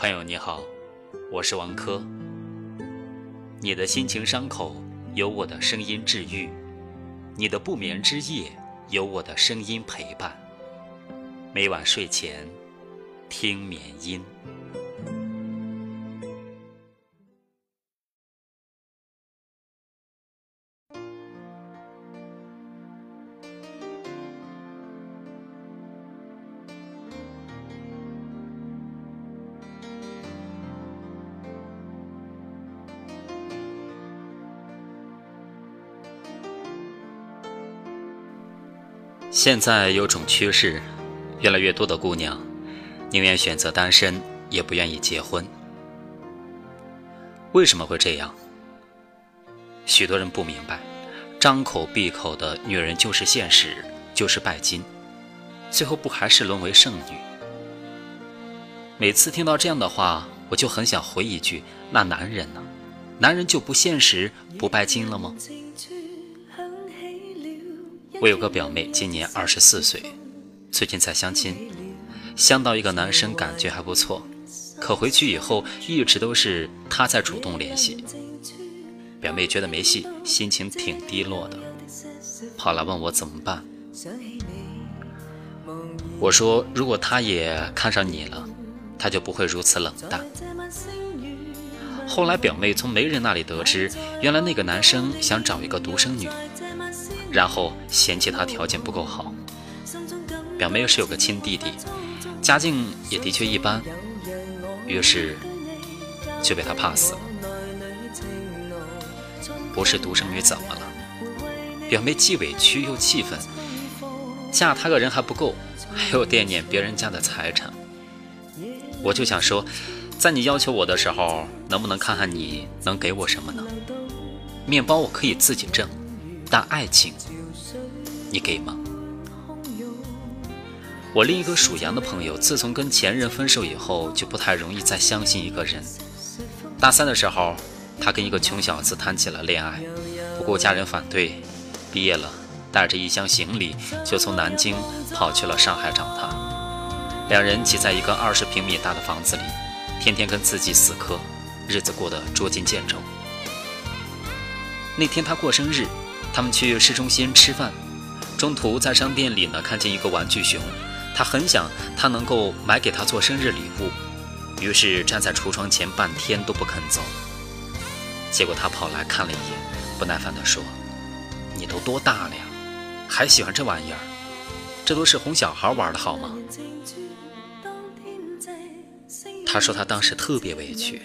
朋友你好，我是王珂。你的心情伤口有我的声音治愈，你的不眠之夜有我的声音陪伴。每晚睡前听眠音。现在有种趋势，越来越多的姑娘宁愿选择单身，也不愿意结婚。为什么会这样？许多人不明白，张口闭口的女人就是现实，就是拜金，最后不还是沦为剩女？每次听到这样的话，我就很想回一句：那男人呢？男人就不现实、不拜金了吗？我有个表妹，今年二十四岁，最近在相亲，相到一个男生，感觉还不错，可回去以后一直都是他在主动联系。表妹觉得没戏，心情挺低落的，跑来问我怎么办。我说，如果他也看上你了，他就不会如此冷淡。后来表妹从媒人那里得知，原来那个男生想找一个独生女。然后嫌弃他条件不够好，表妹又是有个亲弟弟，家境也的确一般，于是就被他 pass 了。不是独生女怎么了？表妹既委屈又气愤，嫁他个人还不够，还要惦念别人家的财产。我就想说，在你要求我的时候，能不能看看你能给我什么呢？面包我可以自己挣。但爱情，你给吗？我另一个属羊的朋友，自从跟前任分手以后，就不太容易再相信一个人。大三的时候，他跟一个穷小子谈起了恋爱，不顾家人反对，毕业了，带着一箱行李就从南京跑去了上海找他。两人挤在一个二十平米大的房子里，天天跟自己死磕，日子过得捉襟见肘。那天他过生日。他们去市中心吃饭，中途在商店里呢看见一个玩具熊，他很想他能够买给他做生日礼物，于是站在橱窗前半天都不肯走。结果他跑来看了一眼，不耐烦地说：“你都多大了呀，还喜欢这玩意儿？这都是哄小孩玩的好吗？”他说他当时特别委屈，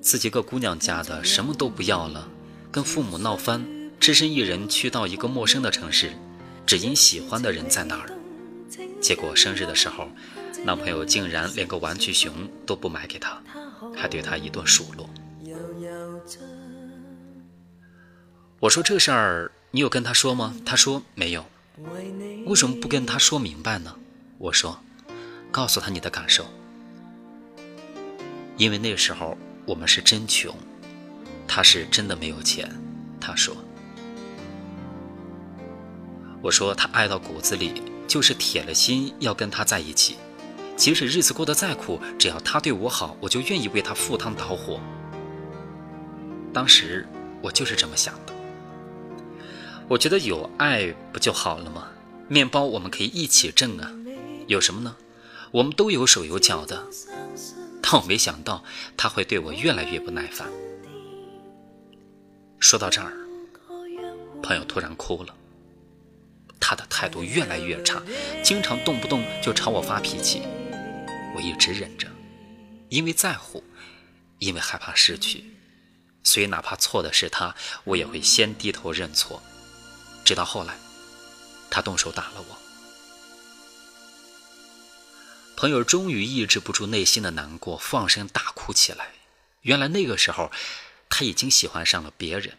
自己个姑娘家的什么都不要了，跟父母闹翻。只身一人去到一个陌生的城市，只因喜欢的人在那儿。结果生日的时候，男朋友竟然连个玩具熊都不买给她，还对她一顿数落。我说这事儿你有跟他说吗？他说没有。为什么不跟他说明白呢？我说，告诉他你的感受。因为那时候我们是真穷，他是真的没有钱。他说。我说他爱到骨子里，就是铁了心要跟他在一起，即使日子过得再苦，只要他对我好，我就愿意为他赴汤蹈火。当时我就是这么想的。我觉得有爱不就好了吗？面包我们可以一起挣啊，有什么呢？我们都有手有脚的。但我没想到他会对我越来越不耐烦。说到这儿，朋友突然哭了。他的态度越来越差，经常动不动就朝我发脾气。我一直忍着，因为在乎，因为害怕失去，所以哪怕错的是他，我也会先低头认错。直到后来，他动手打了我。朋友终于抑制不住内心的难过，放声大哭起来。原来那个时候，他已经喜欢上了别人。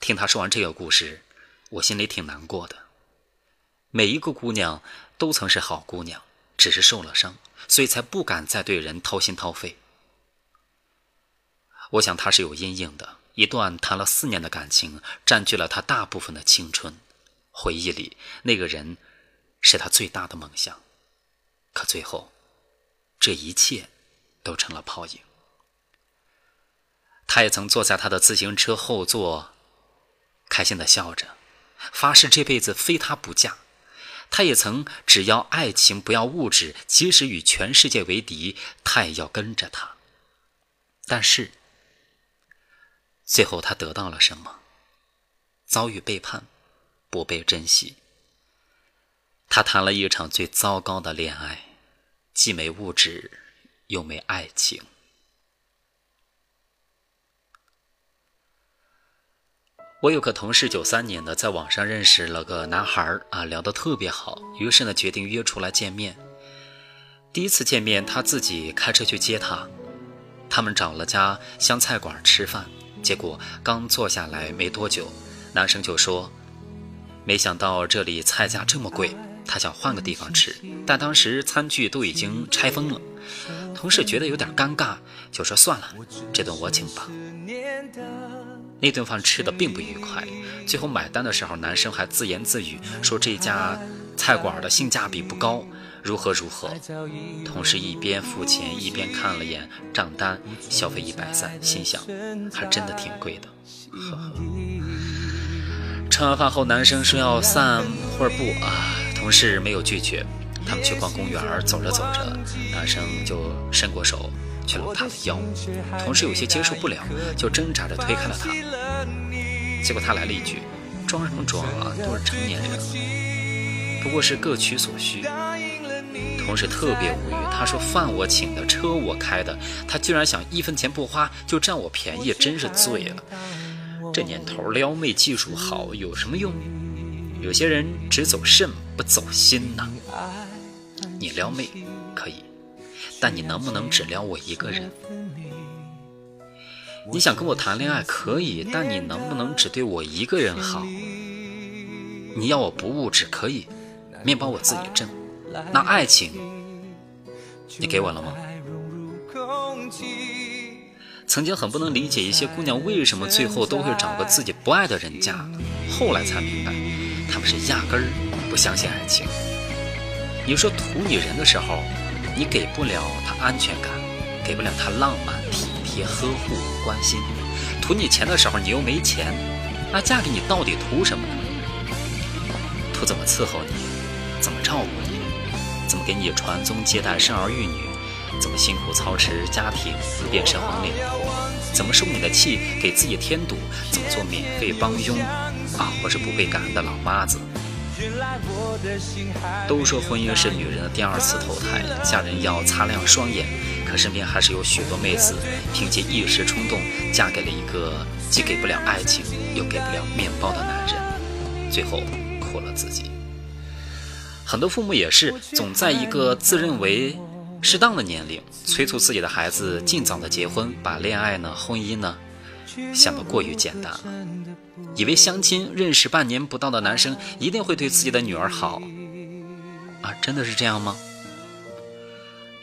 听他说完这个故事。我心里挺难过的。每一个姑娘都曾是好姑娘，只是受了伤，所以才不敢再对人掏心掏肺。我想她是有阴影的，一段谈了四年的感情占据了她大部分的青春，回忆里那个人是她最大的梦想，可最后这一切都成了泡影。他也曾坐在他的自行车后座，开心的笑着，发誓这辈子非他不嫁。他也曾只要爱情不要物质，即使与全世界为敌，他也要跟着他。但是，最后他得到了什么？遭遇背叛，不被珍惜。他谈了一场最糟糕的恋爱，既没物质，又没爱情。我有个同事，九三年的，在网上认识了个男孩啊，聊得特别好，于是呢，决定约出来见面。第一次见面，他自己开车去接他，他们找了家湘菜馆吃饭，结果刚坐下来没多久，男生就说：“没想到这里菜价这么贵，他想换个地方吃，但当时餐具都已经拆封了。”同事觉得有点尴尬，就说：“算了，这顿我请吧。”那顿饭吃的并不愉快，最后买单的时候，男生还自言自语说这家菜馆的性价比不高，如何如何。同时一边付钱一边看了眼账单，消费一百三，心想还真的挺贵的。呵呵。吃完饭后，男生说要散会儿步啊，同事没有拒绝，他们去逛公园，走着走着，男生就伸过手。去搂他的腰，同事有些接受不了，就挣扎着推开了他。结果他来了一句：“装什么装啊，都是成年人了，不过是各取所需。”同事特别无语，他说：“饭我请的，车我开的，他居然想一分钱不花就占我便宜，真是醉了。这年头撩妹技术好有什么用？有些人只走肾不走心呐。你撩妹可以。”但你能不能只撩我一个人？你想跟我谈恋爱可以，但你能不能只对我一个人好？你要我不物质可以，面包我自己挣。那爱情，你给我了吗？曾经很不能理解一些姑娘为什么最后都会找个自己不爱的人嫁，后来才明白，他们是压根儿不相信爱情。你说图你人的时候。你给不了他安全感，给不了他浪漫、体贴、呵护、关心。图你钱的时候，你又没钱，那嫁给你到底图什么呢？图怎么伺候你，怎么照顾你，怎么给你传宗接代、生儿育女，怎么辛苦操持家庭，变身黄脸婆，怎么受你的气，给自己添堵，怎么做免费帮佣，啊，或是不被感恩的老妈子。都说婚姻是女人的第二次投胎，嫁人要擦亮双眼。可身边还是有许多妹子凭借一时冲动，嫁给了一个既给不了爱情又给不了面包的男人，最后苦了自己。很多父母也是总在一个自认为适当的年龄，催促自己的孩子尽早的结婚，把恋爱呢、婚姻呢想得过于简单了。以为相亲认识半年不到的男生一定会对自己的女儿好，啊，真的是这样吗？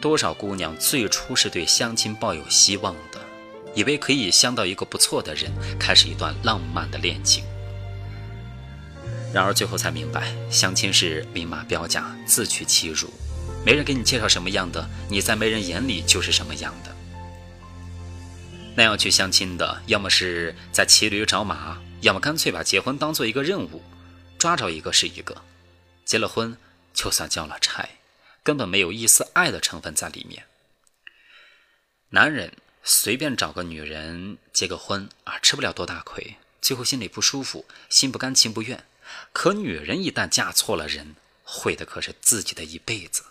多少姑娘最初是对相亲抱有希望的，以为可以相到一个不错的人，开始一段浪漫的恋情。然而最后才明白，相亲是明码标价，自取其辱。没人给你介绍什么样的，你在没人眼里就是什么样的。那样去相亲的，要么是在骑驴找马。要么干脆把结婚当做一个任务，抓着一个是一个，结了婚就算交了差，根本没有一丝爱的成分在里面。男人随便找个女人结个婚啊，吃不了多大亏，最后心里不舒服，心不甘情不愿。可女人一旦嫁错了人，毁的可是自己的一辈子。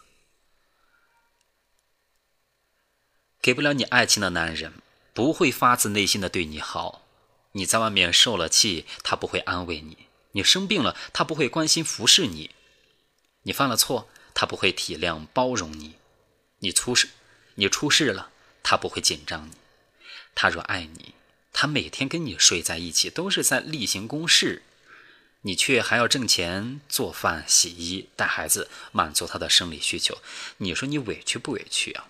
给不了你爱情的男人，不会发自内心的对你好。你在外面受了气，他不会安慰你；你生病了，他不会关心服侍你；你犯了错，他不会体谅包容你；你出事，你出事了，他不会紧张你。他若爱你，他每天跟你睡在一起，都是在例行公事，你却还要挣钱、做饭、洗衣、带孩子，满足他的生理需求。你说你委屈不委屈啊？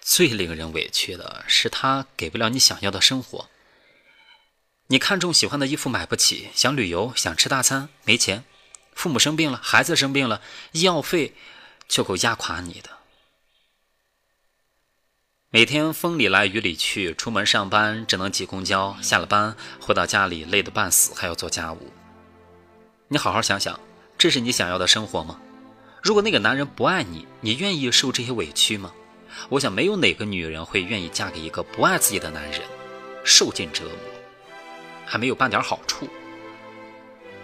最令人委屈的是，他给不了你想要的生活。你看中喜欢的衣服买不起，想旅游想吃大餐没钱，父母生病了，孩子生病了，医药费就够压垮你的。每天风里来雨里去，出门上班只能挤公交，下了班回到家里累得半死，还要做家务。你好好想想，这是你想要的生活吗？如果那个男人不爱你，你愿意受这些委屈吗？我想没有哪个女人会愿意嫁给一个不爱自己的男人，受尽折磨，还没有半点好处。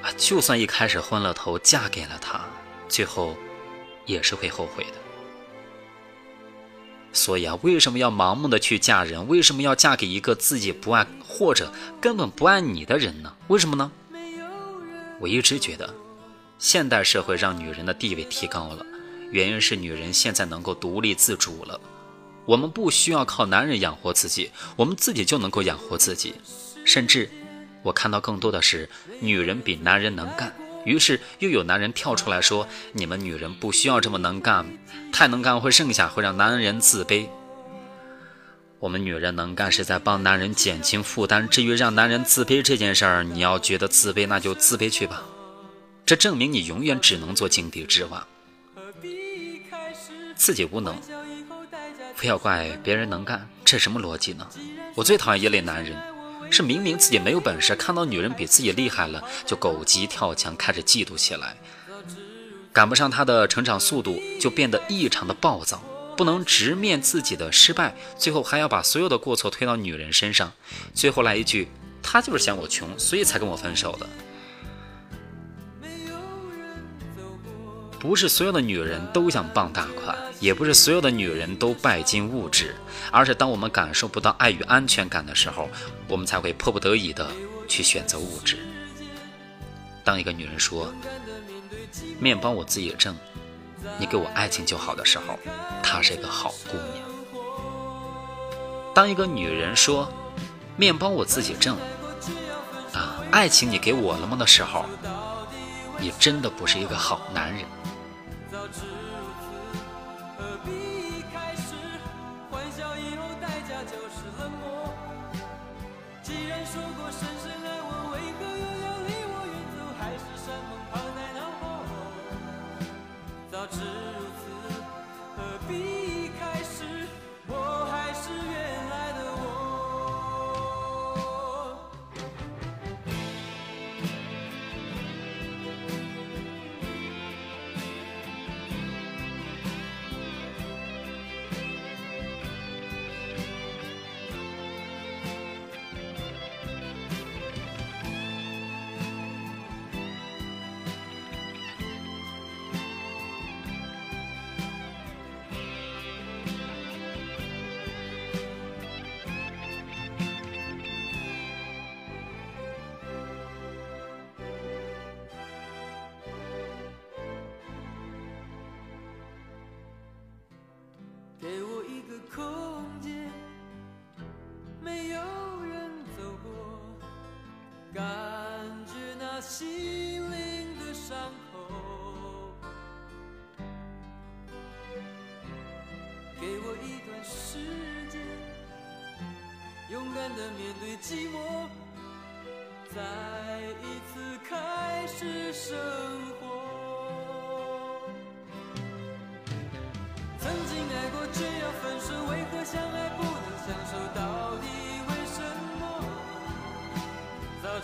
啊，就算一开始昏了头嫁给了他，最后也是会后悔的。所以啊，为什么要盲目的去嫁人？为什么要嫁给一个自己不爱或者根本不爱你的人呢？为什么呢？我一直觉得，现代社会让女人的地位提高了，原因是女人现在能够独立自主了。我们不需要靠男人养活自己，我们自己就能够养活自己。甚至，我看到更多的是女人比男人能干。于是又有男人跳出来说：“你们女人不需要这么能干，太能干会剩下，会让男人自卑。我们女人能干是在帮男人减轻负担。至于让男人自卑这件事儿，你要觉得自卑，那就自卑去吧。这证明你永远只能做井底之蛙，自己无能，不要怪别人能干，这什么逻辑呢？我最讨厌一类男人。”是明明自己没有本事，看到女人比自己厉害了，就狗急跳墙，开始嫉妒起来。赶不上她的成长速度，就变得异常的暴躁，不能直面自己的失败，最后还要把所有的过错推到女人身上。最后来一句：“他就是嫌我穷，所以才跟我分手的。”不是所有的女人都想傍大款，也不是所有的女人都拜金物质，而是当我们感受不到爱与安全感的时候，我们才会迫不得已的去选择物质。当一个女人说“面包我自己挣，你给我爱情就好”的时候，她是一个好姑娘。当一个女人说“面包我自己挣，啊，爱情你给我了吗”的时候，你真的不是一个好男人。空间没有人走过感觉那心。